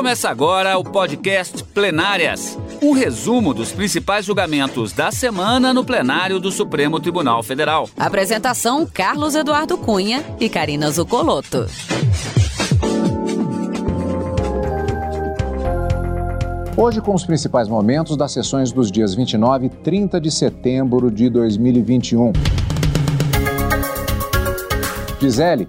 Começa agora o podcast Plenárias um resumo dos principais julgamentos da semana no plenário do Supremo Tribunal Federal. Apresentação: Carlos Eduardo Cunha e Karina Zucolotto. Hoje, com os principais momentos das sessões dos dias 29 e 30 de setembro de 2021. Gisele,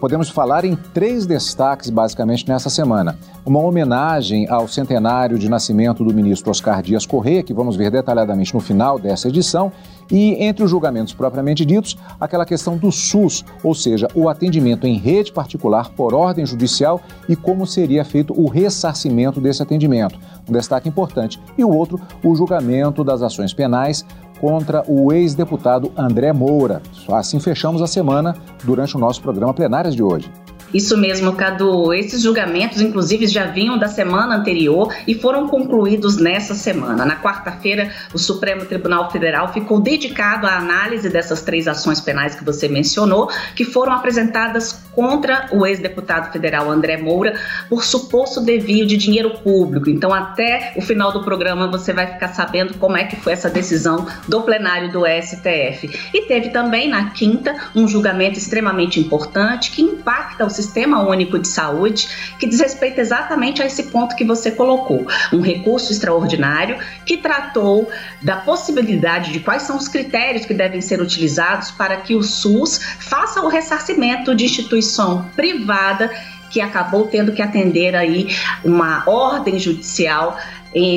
podemos falar em três destaques basicamente nessa semana. Uma homenagem ao centenário de nascimento do ministro Oscar Dias Correia, que vamos ver detalhadamente no final dessa edição, e entre os julgamentos propriamente ditos, aquela questão do SUS, ou seja, o atendimento em rede particular por ordem judicial e como seria feito o ressarcimento desse atendimento. Um destaque importante. E o outro, o julgamento das ações penais contra o ex-deputado André Moura. Assim fechamos a semana durante o nosso programa Plenárias de hoje. Isso mesmo, Cadu. Esses julgamentos, inclusive, já vinham da semana anterior e foram concluídos nessa semana. Na quarta-feira, o Supremo Tribunal Federal ficou dedicado à análise dessas três ações penais que você mencionou, que foram apresentadas contra o ex-deputado federal André Moura por suposto desvio de dinheiro público. Então, até o final do programa, você vai ficar sabendo como é que foi essa decisão do plenário do STF. E teve também, na quinta, um julgamento extremamente importante que impacta o Sistema Único de Saúde, que diz respeito exatamente a esse ponto que você colocou. Um recurso extraordinário que tratou da possibilidade de quais são os critérios que devem ser utilizados para que o SUS faça o ressarcimento de instituição privada que acabou tendo que atender aí uma ordem judicial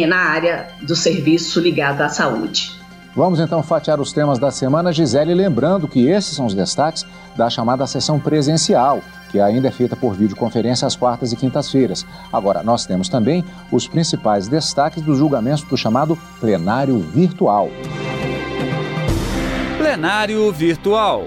na área do serviço ligado à saúde. Vamos então fatiar os temas da semana, Gisele, lembrando que esses são os destaques da chamada sessão presencial, que ainda é feita por videoconferência às quartas e quintas-feiras. Agora, nós temos também os principais destaques dos julgamentos do chamado plenário virtual. Plenário virtual.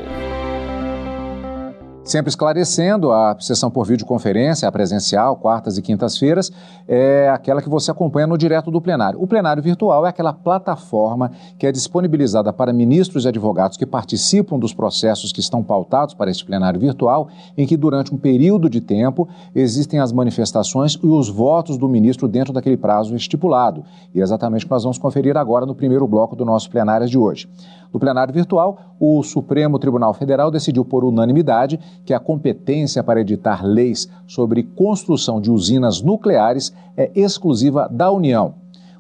Sempre esclarecendo, a sessão por videoconferência, a presencial, quartas e quintas-feiras, é aquela que você acompanha no direto do plenário. O plenário virtual é aquela plataforma que é disponibilizada para ministros e advogados que participam dos processos que estão pautados para este plenário virtual, em que durante um período de tempo existem as manifestações e os votos do ministro dentro daquele prazo estipulado. E é exatamente o que nós vamos conferir agora no primeiro bloco do nosso plenário de hoje. No plenário virtual, o Supremo Tribunal Federal decidiu por unanimidade que a competência para editar leis sobre construção de usinas nucleares é exclusiva da União.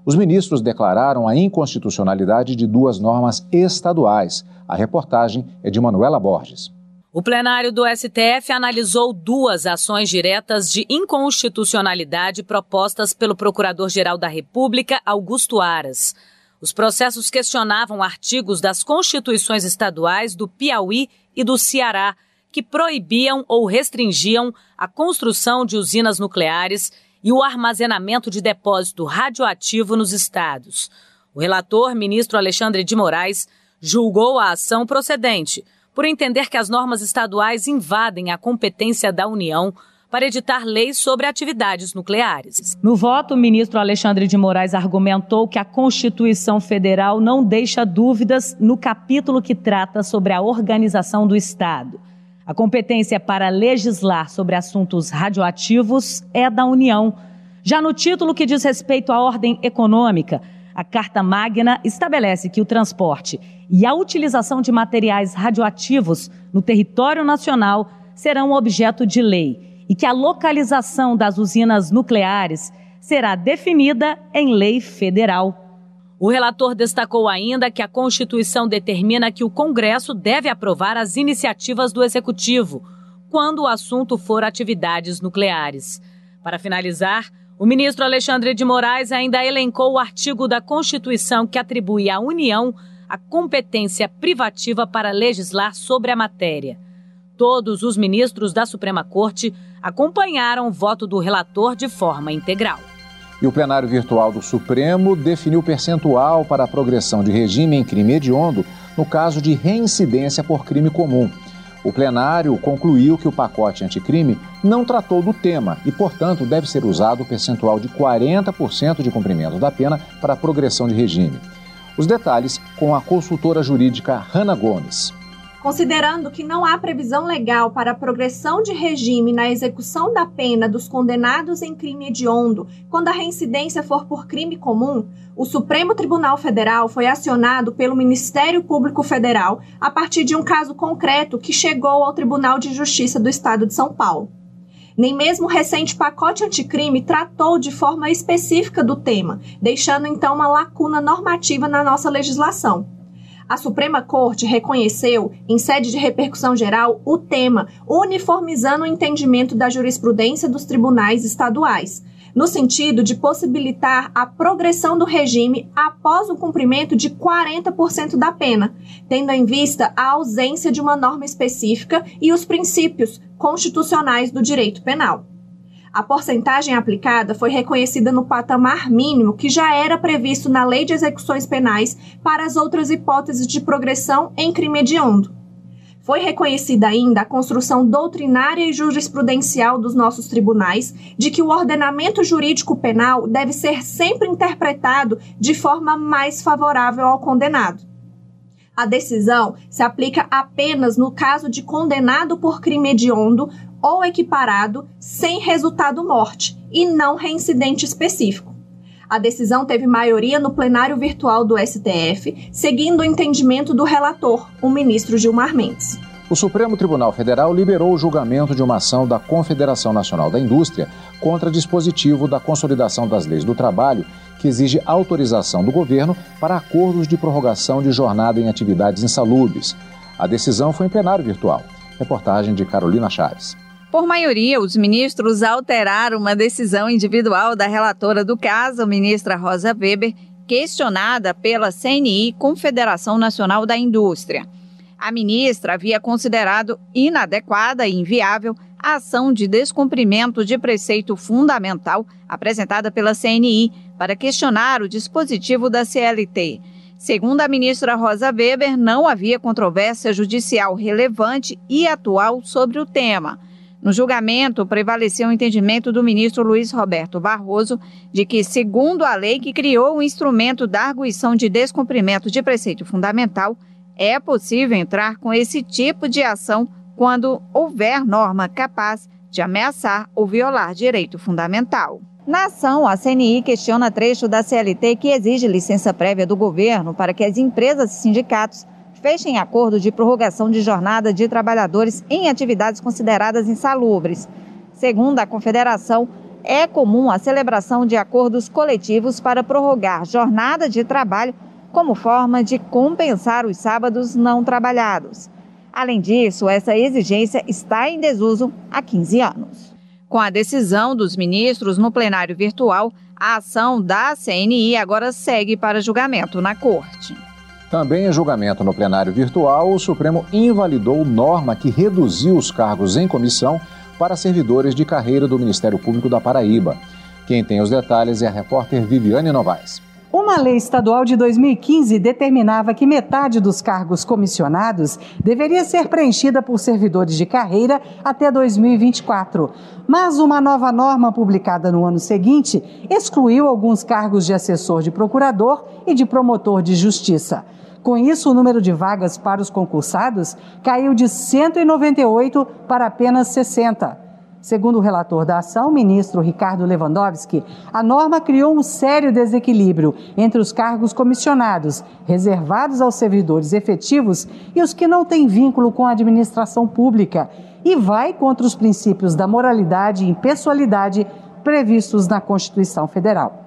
Os ministros declararam a inconstitucionalidade de duas normas estaduais. A reportagem é de Manuela Borges. O plenário do STF analisou duas ações diretas de inconstitucionalidade propostas pelo Procurador-Geral da República, Augusto Aras. Os processos questionavam artigos das constituições estaduais do Piauí e do Ceará, que proibiam ou restringiam a construção de usinas nucleares e o armazenamento de depósito radioativo nos estados. O relator, ministro Alexandre de Moraes, julgou a ação procedente, por entender que as normas estaduais invadem a competência da União para editar leis sobre atividades nucleares. No voto, o ministro Alexandre de Moraes argumentou que a Constituição Federal não deixa dúvidas no capítulo que trata sobre a organização do Estado. A competência para legislar sobre assuntos radioativos é da União. Já no título que diz respeito à ordem econômica, a Carta Magna estabelece que o transporte e a utilização de materiais radioativos no território nacional serão objeto de lei e que a localização das usinas nucleares será definida em lei federal. O relator destacou ainda que a Constituição determina que o Congresso deve aprovar as iniciativas do Executivo quando o assunto for atividades nucleares. Para finalizar, o ministro Alexandre de Moraes ainda elencou o artigo da Constituição que atribui à União a competência privativa para legislar sobre a matéria. Todos os ministros da Suprema Corte acompanharam o voto do relator de forma integral. E o plenário virtual do Supremo definiu percentual para a progressão de regime em crime hediondo no caso de reincidência por crime comum. O plenário concluiu que o pacote anticrime não tratou do tema e, portanto, deve ser usado o percentual de 40% de cumprimento da pena para a progressão de regime. Os detalhes com a consultora jurídica Hanna Gomes. Considerando que não há previsão legal para a progressão de regime na execução da pena dos condenados em crime hediondo quando a reincidência for por crime comum, o Supremo Tribunal Federal foi acionado pelo Ministério Público Federal a partir de um caso concreto que chegou ao Tribunal de Justiça do Estado de São Paulo. Nem mesmo o recente pacote anticrime tratou de forma específica do tema, deixando então uma lacuna normativa na nossa legislação. A Suprema Corte reconheceu, em sede de repercussão geral, o tema, uniformizando o entendimento da jurisprudência dos tribunais estaduais, no sentido de possibilitar a progressão do regime após o cumprimento de 40% da pena, tendo em vista a ausência de uma norma específica e os princípios constitucionais do direito penal. A porcentagem aplicada foi reconhecida no patamar mínimo que já era previsto na Lei de Execuções Penais para as outras hipóteses de progressão em crime hediondo. Foi reconhecida ainda a construção doutrinária e jurisprudencial dos nossos tribunais de que o ordenamento jurídico penal deve ser sempre interpretado de forma mais favorável ao condenado. A decisão se aplica apenas no caso de condenado por crime hediondo ou equiparado sem resultado morte e não reincidente específico. A decisão teve maioria no plenário virtual do STF, seguindo o entendimento do relator, o ministro Gilmar Mendes. O Supremo Tribunal Federal liberou o julgamento de uma ação da Confederação Nacional da Indústria contra dispositivo da Consolidação das Leis do Trabalho, que exige autorização do governo para acordos de prorrogação de jornada em atividades insalubres. A decisão foi em plenário virtual. Reportagem de Carolina Chaves. Por maioria, os ministros alteraram uma decisão individual da relatora do caso, ministra Rosa Weber, questionada pela CNI, Confederação Nacional da Indústria. A ministra havia considerado inadequada e inviável a ação de descumprimento de preceito fundamental apresentada pela CNI para questionar o dispositivo da CLT. Segundo a ministra Rosa Weber, não havia controvérsia judicial relevante e atual sobre o tema. No julgamento, prevaleceu o entendimento do ministro Luiz Roberto Barroso de que, segundo a lei que criou o instrumento da arguição de descumprimento de preceito fundamental, é possível entrar com esse tipo de ação quando houver norma capaz de ameaçar ou violar direito fundamental. Na ação, a CNI questiona trecho da CLT que exige licença prévia do governo para que as empresas e sindicatos fechem acordo de prorrogação de jornada de trabalhadores em atividades consideradas insalubres. Segundo a Confederação, é comum a celebração de acordos coletivos para prorrogar jornada de trabalho como forma de compensar os sábados não trabalhados. Além disso, essa exigência está em desuso há 15 anos. Com a decisão dos ministros no plenário virtual, a ação da CNI agora segue para julgamento na Corte. Também em julgamento no plenário virtual, o Supremo invalidou norma que reduziu os cargos em comissão para servidores de carreira do Ministério Público da Paraíba. Quem tem os detalhes é a repórter Viviane Novaes. Uma lei estadual de 2015 determinava que metade dos cargos comissionados deveria ser preenchida por servidores de carreira até 2024. Mas uma nova norma publicada no ano seguinte excluiu alguns cargos de assessor de procurador e de promotor de justiça. Com isso, o número de vagas para os concursados caiu de 198 para apenas 60. Segundo o relator da ação, ministro Ricardo Lewandowski, a norma criou um sério desequilíbrio entre os cargos comissionados, reservados aos servidores efetivos, e os que não têm vínculo com a administração pública, e vai contra os princípios da moralidade e impessoalidade previstos na Constituição Federal.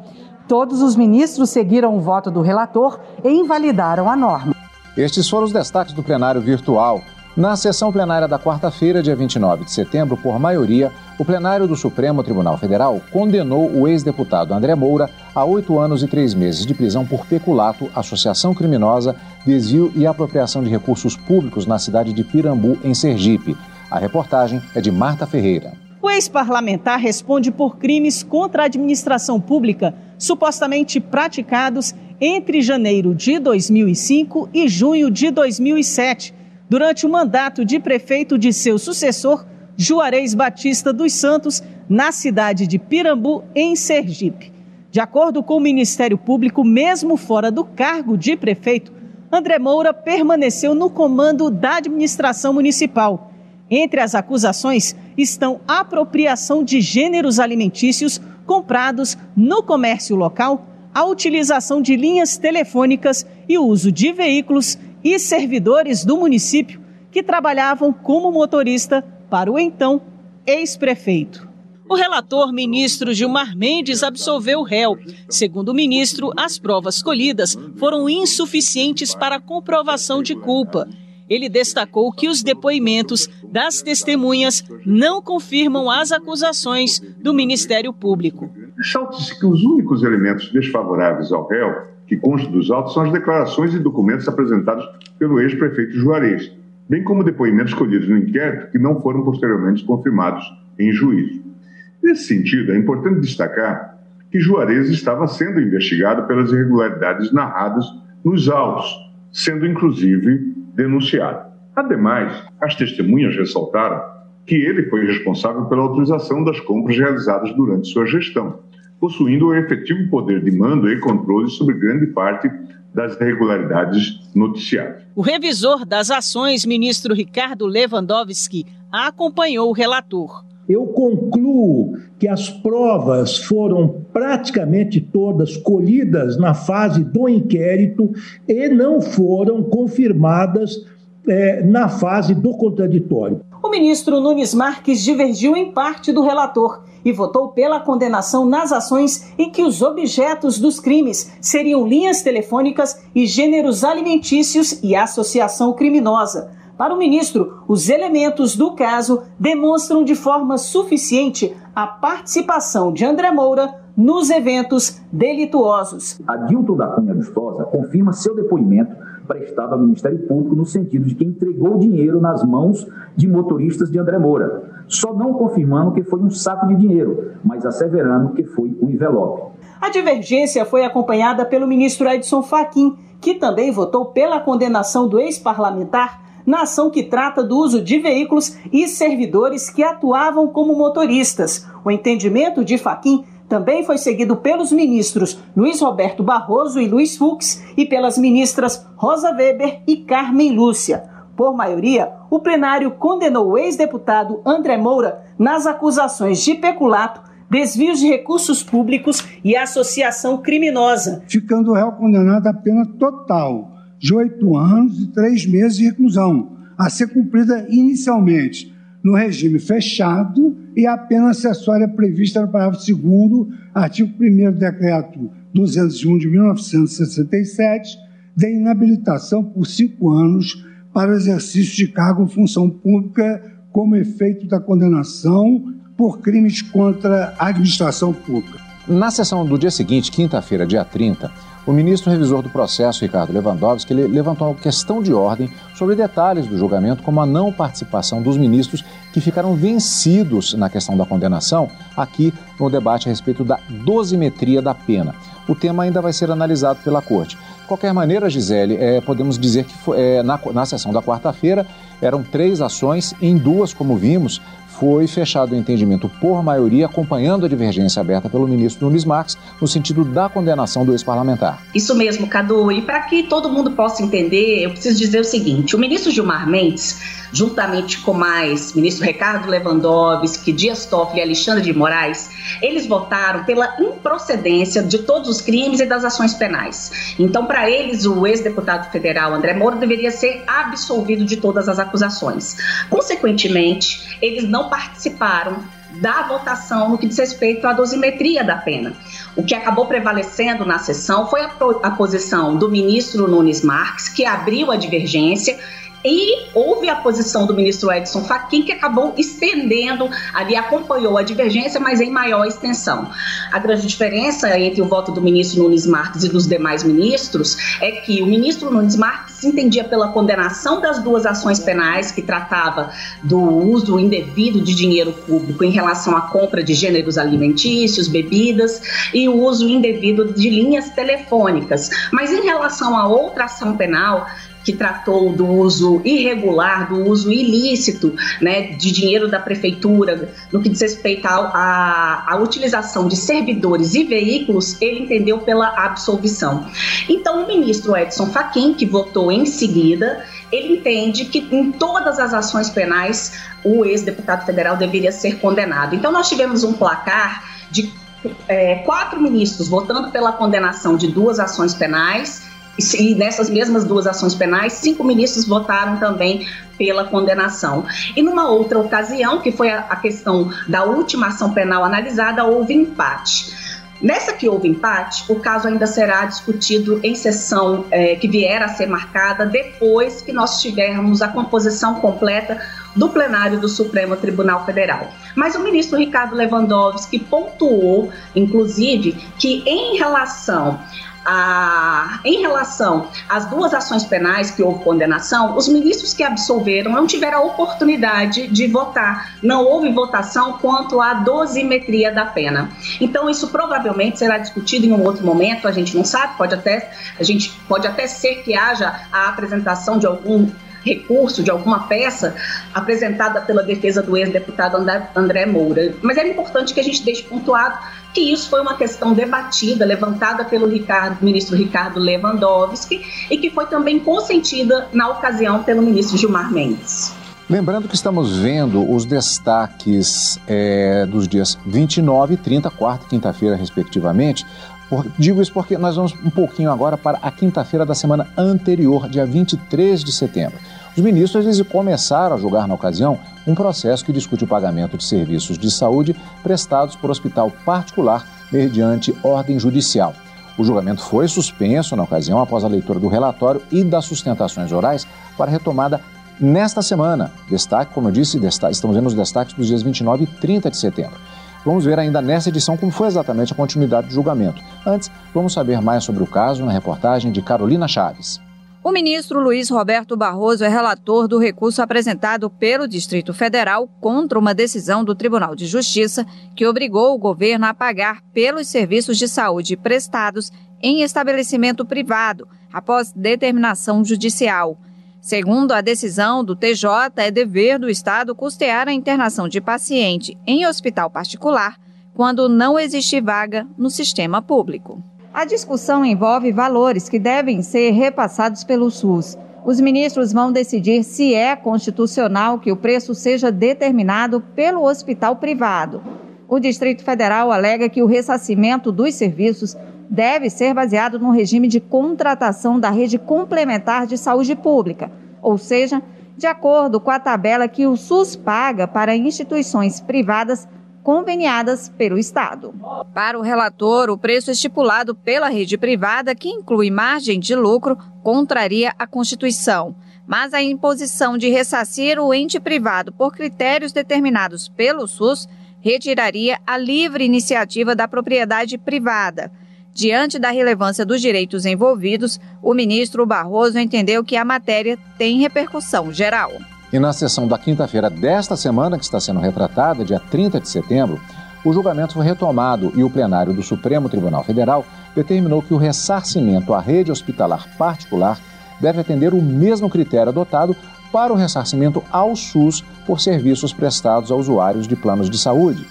Todos os ministros seguiram o voto do relator e invalidaram a norma. Estes foram os destaques do plenário virtual. Na sessão plenária da quarta-feira, dia 29 de setembro, por maioria, o plenário do Supremo Tribunal Federal condenou o ex-deputado André Moura a oito anos e três meses de prisão por peculato, associação criminosa, desvio e apropriação de recursos públicos na cidade de Pirambu, em Sergipe. A reportagem é de Marta Ferreira. O ex-parlamentar responde por crimes contra a administração pública supostamente praticados entre janeiro de 2005 e junho de 2007, durante o mandato de prefeito de seu sucessor, Juarez Batista dos Santos, na cidade de Pirambu, em Sergipe. De acordo com o Ministério Público, mesmo fora do cargo de prefeito, André Moura permaneceu no comando da administração municipal. Entre as acusações estão apropriação de gêneros alimentícios comprados no comércio local, a utilização de linhas telefônicas e o uso de veículos e servidores do município que trabalhavam como motorista para o então ex-prefeito. O relator, ministro Gilmar Mendes, absolveu o réu. Segundo o ministro, as provas colhidas foram insuficientes para a comprovação de culpa. Ele destacou que os depoimentos das testemunhas não confirmam as acusações do Ministério Público. Ressalta-se que os únicos elementos desfavoráveis ao réu que constam dos autos são as declarações e documentos apresentados pelo ex-prefeito Juarez, bem como depoimentos colhidos no inquérito que não foram posteriormente confirmados em juízo. Nesse sentido, é importante destacar que Juarez estava sendo investigado pelas irregularidades narradas nos autos, sendo inclusive denunciado. Ademais, as testemunhas ressaltaram que ele foi responsável pela autorização das compras realizadas durante sua gestão, possuindo o efetivo poder de mando e controle sobre grande parte das irregularidades noticiadas. O revisor das ações, ministro Ricardo Lewandowski, acompanhou o relator. Eu concluo que as provas foram praticamente todas colhidas na fase do inquérito e não foram confirmadas é, na fase do contraditório. O ministro Nunes Marques divergiu em parte do relator e votou pela condenação nas ações em que os objetos dos crimes seriam linhas telefônicas e gêneros alimentícios e associação criminosa. Para o ministro, os elementos do caso demonstram de forma suficiente a participação de André Moura nos eventos delituosos. Adilton da Cunha Vistosa confirma seu depoimento prestado ao Ministério Público no sentido de que entregou dinheiro nas mãos de motoristas de André Moura, só não confirmando que foi um saco de dinheiro, mas asseverando que foi um envelope. A divergência foi acompanhada pelo ministro Edson Fachin, que também votou pela condenação do ex-parlamentar na ação que trata do uso de veículos e servidores que atuavam como motoristas. O entendimento de Faquim também foi seguido pelos ministros Luiz Roberto Barroso e Luiz Fux e pelas ministras Rosa Weber e Carmen Lúcia. Por maioria, o plenário condenou o ex-deputado André Moura nas acusações de peculato, desvios de recursos públicos e associação criminosa. Ficando o réu condenado a pena total de oito anos e três meses de reclusão, a ser cumprida inicialmente no regime fechado e a pena acessória prevista no parágrafo 2 artigo 1 do decreto 201 de 1967, de inabilitação por cinco anos para o exercício de cargo ou função pública como efeito da condenação por crimes contra a administração pública. Na sessão do dia seguinte, quinta-feira, dia 30, o ministro revisor do processo, Ricardo Lewandowski, levantou uma questão de ordem sobre detalhes do julgamento, como a não participação dos ministros que ficaram vencidos na questão da condenação, aqui no debate a respeito da dosimetria da pena. O tema ainda vai ser analisado pela Corte. De qualquer maneira, Gisele, é, podemos dizer que foi, é, na, na sessão da quarta-feira eram três ações, em duas, como vimos, foi fechado o entendimento por maioria, acompanhando a divergência aberta pelo ministro Nunes Marques, no sentido da condenação do ex-parlamentar. Isso mesmo, Cadu. E para que todo mundo possa entender, eu preciso dizer o seguinte: o ministro Gilmar Mendes, juntamente com mais ministro Ricardo Lewandowski, Dias Toffoli e Alexandre de Moraes, eles votaram pela improcedência de todos os crimes e das ações penais. Então, para eles, o ex-deputado federal André Moura deveria ser absolvido de todas as acusações. Consequentemente, eles não participaram da votação no que diz respeito à dosimetria da pena. O que acabou prevalecendo na sessão foi a, a posição do ministro Nunes Marques, que abriu a divergência e houve a posição do ministro Edson Fachin, que acabou estendendo, ali acompanhou a divergência, mas em maior extensão. A grande diferença entre o voto do ministro Nunes Marques e dos demais ministros é que o ministro Nunes Marques entendia pela condenação das duas ações penais, que tratava do uso indevido de dinheiro público em relação à compra de gêneros alimentícios, bebidas e o uso indevido de linhas telefônicas. Mas em relação a outra ação penal, que tratou do uso irregular, do uso ilícito né, de dinheiro da prefeitura, no que diz respeito à utilização de servidores e veículos, ele entendeu pela absolvição. Então, o ministro Edson Fachin, que votou em seguida, ele entende que em todas as ações penais o ex-deputado federal deveria ser condenado. Então, nós tivemos um placar de é, quatro ministros votando pela condenação de duas ações penais e nessas mesmas duas ações penais, cinco ministros votaram também pela condenação. E numa outra ocasião, que foi a questão da última ação penal analisada, houve empate. Nessa que houve empate, o caso ainda será discutido em sessão é, que vier a ser marcada depois que nós tivermos a composição completa do plenário do Supremo Tribunal Federal. Mas o ministro Ricardo Lewandowski pontuou, inclusive, que em relação a, em relação às duas ações penais que houve condenação, os ministros que absolveram não tiveram a oportunidade de votar. Não houve votação quanto à dosimetria da pena. Então, isso provavelmente será discutido em um outro momento, a gente não sabe, pode até, a gente pode até ser que haja a apresentação de algum recurso de alguma peça apresentada pela defesa do ex-deputado André Moura. Mas é importante que a gente deixe pontuado que isso foi uma questão debatida, levantada pelo Ricardo, ministro Ricardo Lewandowski e que foi também consentida na ocasião pelo ministro Gilmar Mendes. Lembrando que estamos vendo os destaques é, dos dias 29 e 30, quarta e quinta-feira, respectivamente. Por, digo isso porque nós vamos um pouquinho agora para a quinta-feira da semana anterior, dia 23 de setembro. Os ministros eles começaram a julgar na ocasião um processo que discute o pagamento de serviços de saúde prestados por hospital particular mediante ordem judicial. O julgamento foi suspenso na ocasião após a leitura do relatório e das sustentações orais para retomada nesta semana. Destaque, como eu disse, destaque, estamos vendo os destaques dos dias 29 e 30 de setembro. Vamos ver ainda nessa edição como foi exatamente a continuidade do julgamento. Antes, vamos saber mais sobre o caso na reportagem de Carolina Chaves. O ministro Luiz Roberto Barroso é relator do recurso apresentado pelo Distrito Federal contra uma decisão do Tribunal de Justiça que obrigou o governo a pagar pelos serviços de saúde prestados em estabelecimento privado, após determinação judicial. Segundo a decisão do TJ, é dever do Estado custear a internação de paciente em hospital particular quando não existe vaga no sistema público. A discussão envolve valores que devem ser repassados pelo SUS. Os ministros vão decidir se é constitucional que o preço seja determinado pelo hospital privado. O Distrito Federal alega que o ressarcimento dos serviços deve ser baseado no regime de contratação da rede complementar de saúde pública, ou seja, de acordo com a tabela que o SUS paga para instituições privadas conveniadas pelo Estado. Para o relator, o preço estipulado pela rede privada, que inclui margem de lucro, contraria a Constituição. Mas a imposição de ressarcir o ente privado por critérios determinados pelo SUS retiraria a livre iniciativa da propriedade privada. Diante da relevância dos direitos envolvidos, o ministro Barroso entendeu que a matéria tem repercussão geral. E na sessão da quinta-feira desta semana, que está sendo retratada, dia 30 de setembro, o julgamento foi retomado e o plenário do Supremo Tribunal Federal determinou que o ressarcimento à rede hospitalar particular deve atender o mesmo critério adotado para o ressarcimento ao SUS por serviços prestados a usuários de planos de saúde.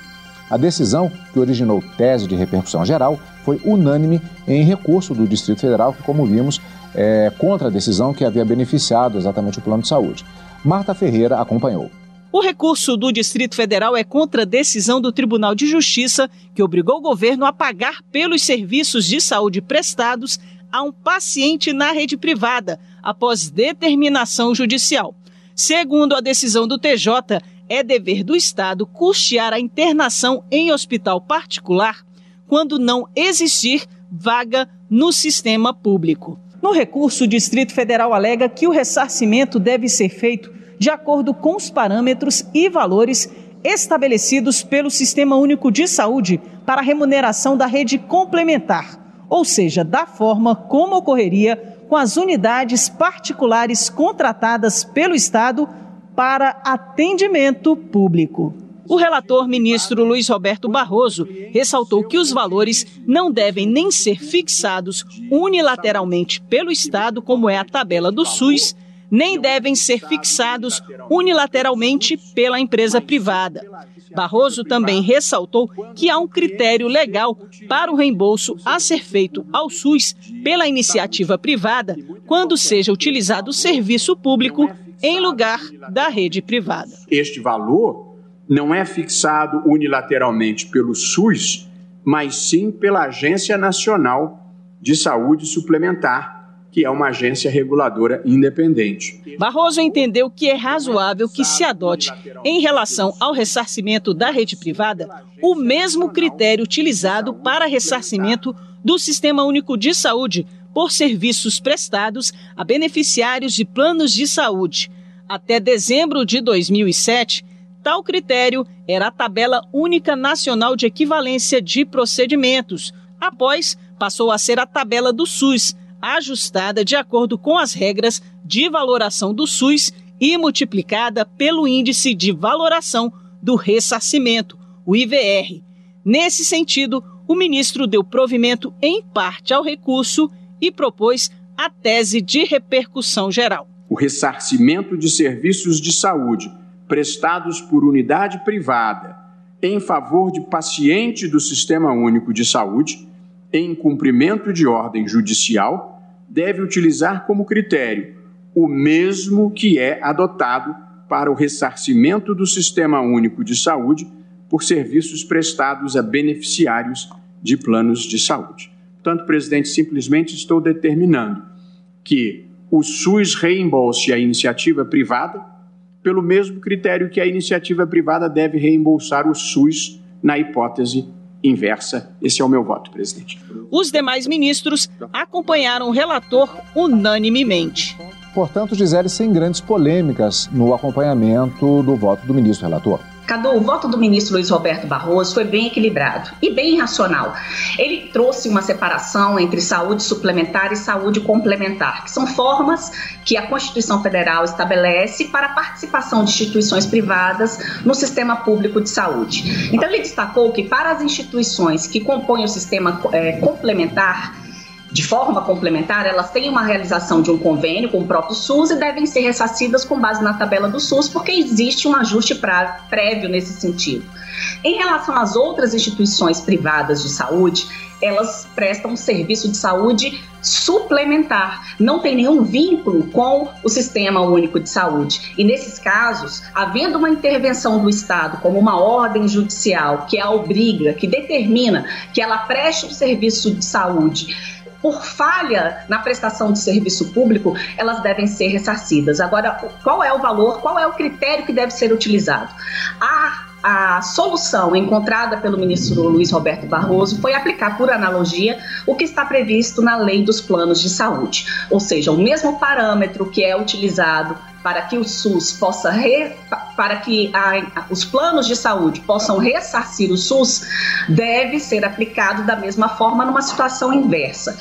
A decisão, que originou tese de repercussão geral, foi unânime em recurso do Distrito Federal, que, como vimos, é contra a decisão que havia beneficiado exatamente o plano de saúde. Marta Ferreira acompanhou. O recurso do Distrito Federal é contra a decisão do Tribunal de Justiça que obrigou o governo a pagar pelos serviços de saúde prestados a um paciente na rede privada, após determinação judicial. Segundo a decisão do TJ, é dever do Estado custear a internação em hospital particular quando não existir vaga no sistema público. No recurso, o Distrito Federal alega que o ressarcimento deve ser feito de acordo com os parâmetros e valores estabelecidos pelo Sistema Único de Saúde para a remuneração da rede complementar, ou seja, da forma como ocorreria com as unidades particulares contratadas pelo Estado para atendimento público. O relator ministro Luiz Roberto Barroso ressaltou que os valores não devem nem ser fixados unilateralmente pelo Estado, como é a tabela do SUS, nem devem ser fixados unilateralmente pela empresa privada. Barroso também ressaltou que há um critério legal para o reembolso a ser feito ao SUS pela iniciativa privada quando seja utilizado o serviço público em lugar da rede privada. Este valor não é fixado unilateralmente pelo SUS, mas sim pela Agência Nacional de Saúde Suplementar, que é uma agência reguladora independente. Barroso entendeu que é razoável que se adote, em relação ao ressarcimento da rede privada, o mesmo critério utilizado para ressarcimento do Sistema Único de Saúde por serviços prestados a beneficiários de planos de saúde. Até dezembro de 2007, tal critério era a Tabela Única Nacional de Equivalência de Procedimentos. Após, passou a ser a tabela do SUS ajustada de acordo com as regras de valoração do SUS e multiplicada pelo Índice de Valoração do Ressarcimento, o IVR. Nesse sentido, o ministro deu provimento em parte ao recurso e propôs a tese de repercussão geral. O ressarcimento de serviços de saúde prestados por unidade privada em favor de paciente do Sistema Único de Saúde, em cumprimento de ordem judicial, deve utilizar como critério o mesmo que é adotado para o ressarcimento do Sistema Único de Saúde por serviços prestados a beneficiários de planos de saúde. Portanto, presidente, simplesmente estou determinando que o SUS reembolse a iniciativa privada pelo mesmo critério que a iniciativa privada deve reembolsar o SUS na hipótese inversa. Esse é o meu voto, presidente. Os demais ministros acompanharam o relator unanimemente. Portanto, Gisele, sem grandes polêmicas no acompanhamento do voto do ministro relator. Cadu, o voto do ministro Luiz Roberto Barroso foi bem equilibrado e bem racional. Ele trouxe uma separação entre saúde suplementar e saúde complementar, que são formas que a Constituição Federal estabelece para a participação de instituições privadas no sistema público de saúde. Então, ele destacou que para as instituições que compõem o sistema é, complementar, de forma complementar, elas têm uma realização de um convênio com o próprio SUS e devem ser ressarcidas com base na tabela do SUS, porque existe um ajuste pra, prévio nesse sentido. Em relação às outras instituições privadas de saúde, elas prestam um serviço de saúde suplementar, não tem nenhum vínculo com o Sistema Único de Saúde. E nesses casos, havendo uma intervenção do Estado, como uma ordem judicial que a obriga, que determina que ela preste um serviço de saúde por falha na prestação de serviço público, elas devem ser ressarcidas. Agora, qual é o valor, qual é o critério que deve ser utilizado? A a solução encontrada pelo ministro Luiz Roberto Barroso foi aplicar, por analogia, o que está previsto na lei dos planos de saúde, ou seja, o mesmo parâmetro que é utilizado para que o SUS possa re, para que a, os planos de saúde possam ressarcir o SUS deve ser aplicado da mesma forma numa situação inversa.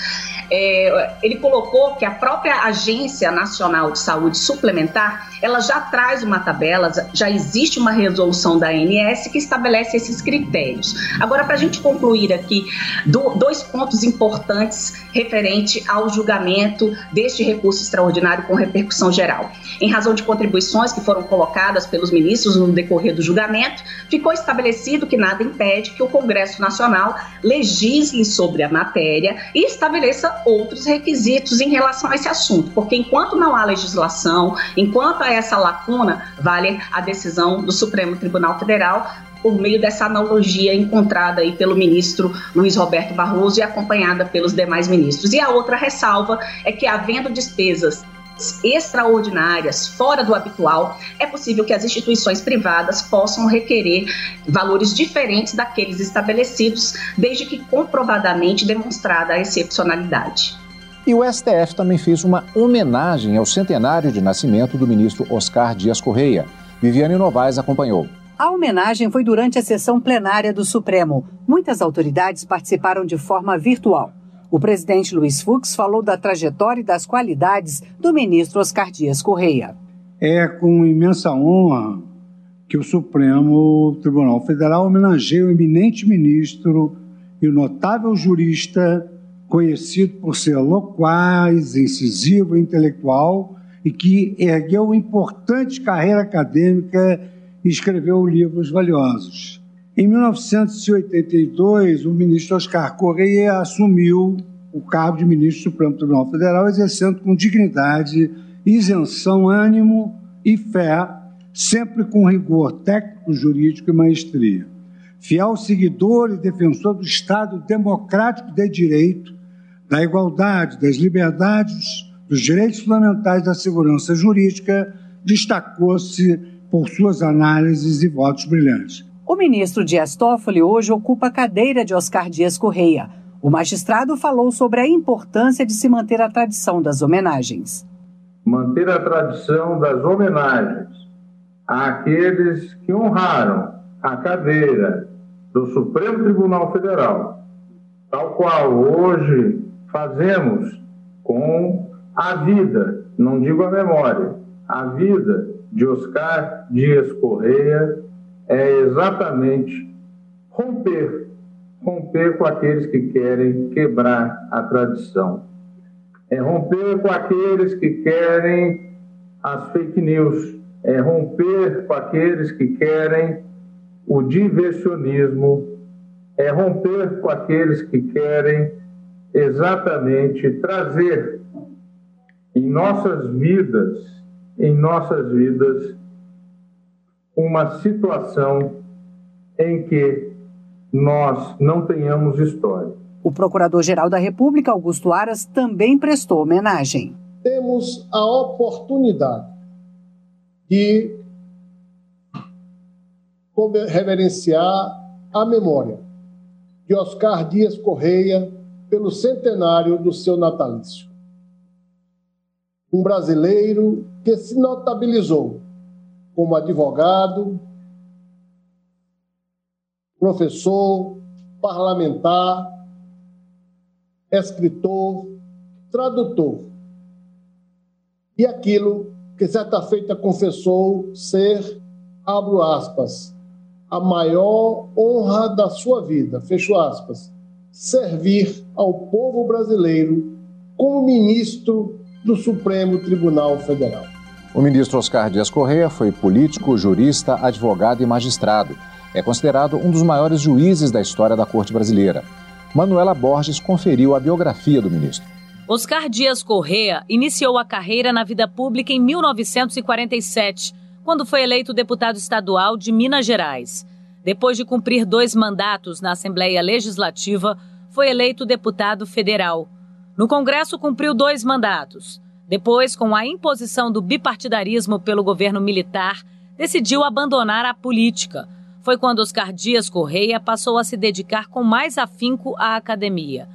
É, ele colocou que a própria Agência Nacional de Saúde Suplementar ela já traz uma tabela, já existe uma resolução da ANS que estabelece esses critérios. Agora, para a gente concluir aqui, do, dois pontos importantes referente ao julgamento deste recurso extraordinário com repercussão geral. Em razão de contribuições que foram colocadas pelos ministros no decorrer do julgamento, ficou estabelecido que nada impede que o Congresso Nacional legisle sobre a matéria e estabeleça outros requisitos em relação a esse assunto, porque enquanto não há legislação, enquanto há essa lacuna, vale a decisão do Supremo Tribunal Federal por meio dessa analogia encontrada aí pelo ministro Luiz Roberto Barroso e acompanhada pelos demais ministros. E a outra ressalva é que, havendo despesas extraordinárias, fora do habitual, é possível que as instituições privadas possam requerer valores diferentes daqueles estabelecidos, desde que comprovadamente demonstrada a excepcionalidade. E o STF também fez uma homenagem ao centenário de nascimento do ministro Oscar Dias Correia. Viviane Novaes acompanhou. A homenagem foi durante a sessão plenária do Supremo. Muitas autoridades participaram de forma virtual. O presidente Luiz Fux falou da trajetória e das qualidades do ministro Oscar Dias Correia. É com imensa honra que o Supremo Tribunal Federal homenageia o eminente ministro e o notável jurista conhecido por ser loquaz, incisivo intelectual e que ergueu importante carreira acadêmica e escreveu livros valiosos. Em 1982, o ministro Oscar Correia assumiu o cargo de ministro do Supremo Tribunal Federal, exercendo com dignidade, isenção, ânimo e fé, sempre com rigor técnico, jurídico e maestria. Fiel seguidor e defensor do Estado democrático de direito, da igualdade, das liberdades, dos direitos fundamentais da segurança jurídica, destacou-se por suas análises e votos brilhantes. O ministro Dias Toffoli hoje ocupa a cadeira de Oscar Dias Correia. O magistrado falou sobre a importância de se manter a tradição das homenagens. Manter a tradição das homenagens àqueles que honraram a cadeira do Supremo Tribunal Federal, tal qual hoje fazemos com a vida, não digo a memória, a vida de Oscar Dias Correia é exatamente romper, romper com aqueles que querem quebrar a tradição. É romper com aqueles que querem as fake news, é romper com aqueles que querem o diversionismo, é romper com aqueles que querem exatamente trazer em nossas vidas em nossas vidas uma situação em que nós não tenhamos história. O Procurador-Geral da República, Augusto Aras, também prestou homenagem. Temos a oportunidade de reverenciar a memória de Oscar Dias Correia pelo centenário do seu natalício um brasileiro que se notabilizou como advogado, professor, parlamentar, escritor, tradutor. E aquilo que certa feita confessou ser, abro aspas, a maior honra da sua vida, fecho aspas, servir ao povo brasileiro como ministro do Supremo Tribunal Federal. O ministro Oscar Dias Correia foi político, jurista, advogado e magistrado. É considerado um dos maiores juízes da história da Corte Brasileira. Manuela Borges conferiu a biografia do ministro. Oscar Dias Correia iniciou a carreira na vida pública em 1947, quando foi eleito deputado estadual de Minas Gerais. Depois de cumprir dois mandatos na Assembleia Legislativa, foi eleito deputado federal. No Congresso, cumpriu dois mandatos. Depois, com a imposição do bipartidarismo pelo governo militar, decidiu abandonar a política. Foi quando Oscar Dias Correia passou a se dedicar com mais afinco à academia.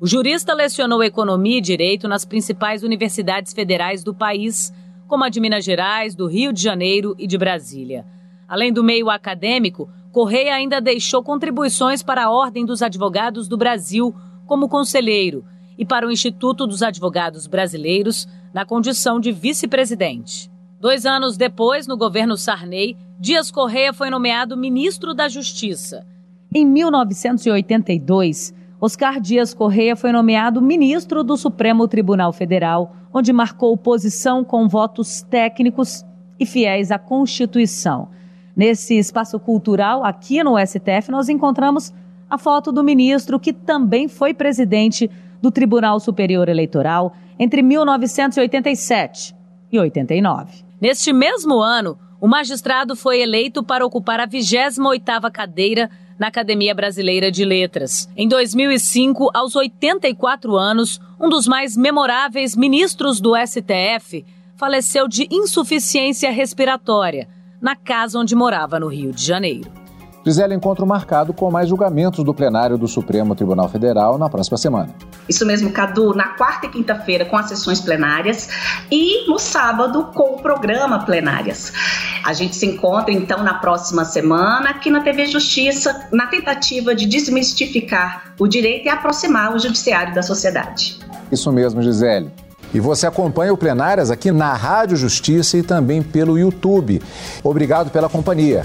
O jurista lecionou economia e direito nas principais universidades federais do país, como a de Minas Gerais, do Rio de Janeiro e de Brasília. Além do meio acadêmico, Correia ainda deixou contribuições para a Ordem dos Advogados do Brasil como conselheiro e para o Instituto dos Advogados Brasileiros, na condição de vice-presidente. Dois anos depois, no governo Sarney, Dias Correia foi nomeado ministro da Justiça. Em 1982, Oscar Dias Correia foi nomeado ministro do Supremo Tribunal Federal, onde marcou posição com votos técnicos e fiéis à Constituição. Nesse espaço cultural, aqui no STF, nós encontramos a foto do ministro que também foi presidente do Tribunal Superior Eleitoral entre 1987 e 89. Neste mesmo ano, o magistrado foi eleito para ocupar a 28ª cadeira na Academia Brasileira de Letras. Em 2005, aos 84 anos, um dos mais memoráveis ministros do STF faleceu de insuficiência respiratória na casa onde morava no Rio de Janeiro. Gisele encontro marcado com mais julgamentos do plenário do Supremo Tribunal Federal na próxima semana. Isso mesmo, Cadu, na quarta e quinta-feira com as sessões plenárias e no sábado com o programa plenárias. A gente se encontra então na próxima semana aqui na TV Justiça, na tentativa de desmistificar o direito e aproximar o judiciário da sociedade. Isso mesmo, Gisele. E você acompanha o Plenárias aqui na Rádio Justiça e também pelo YouTube. Obrigado pela companhia.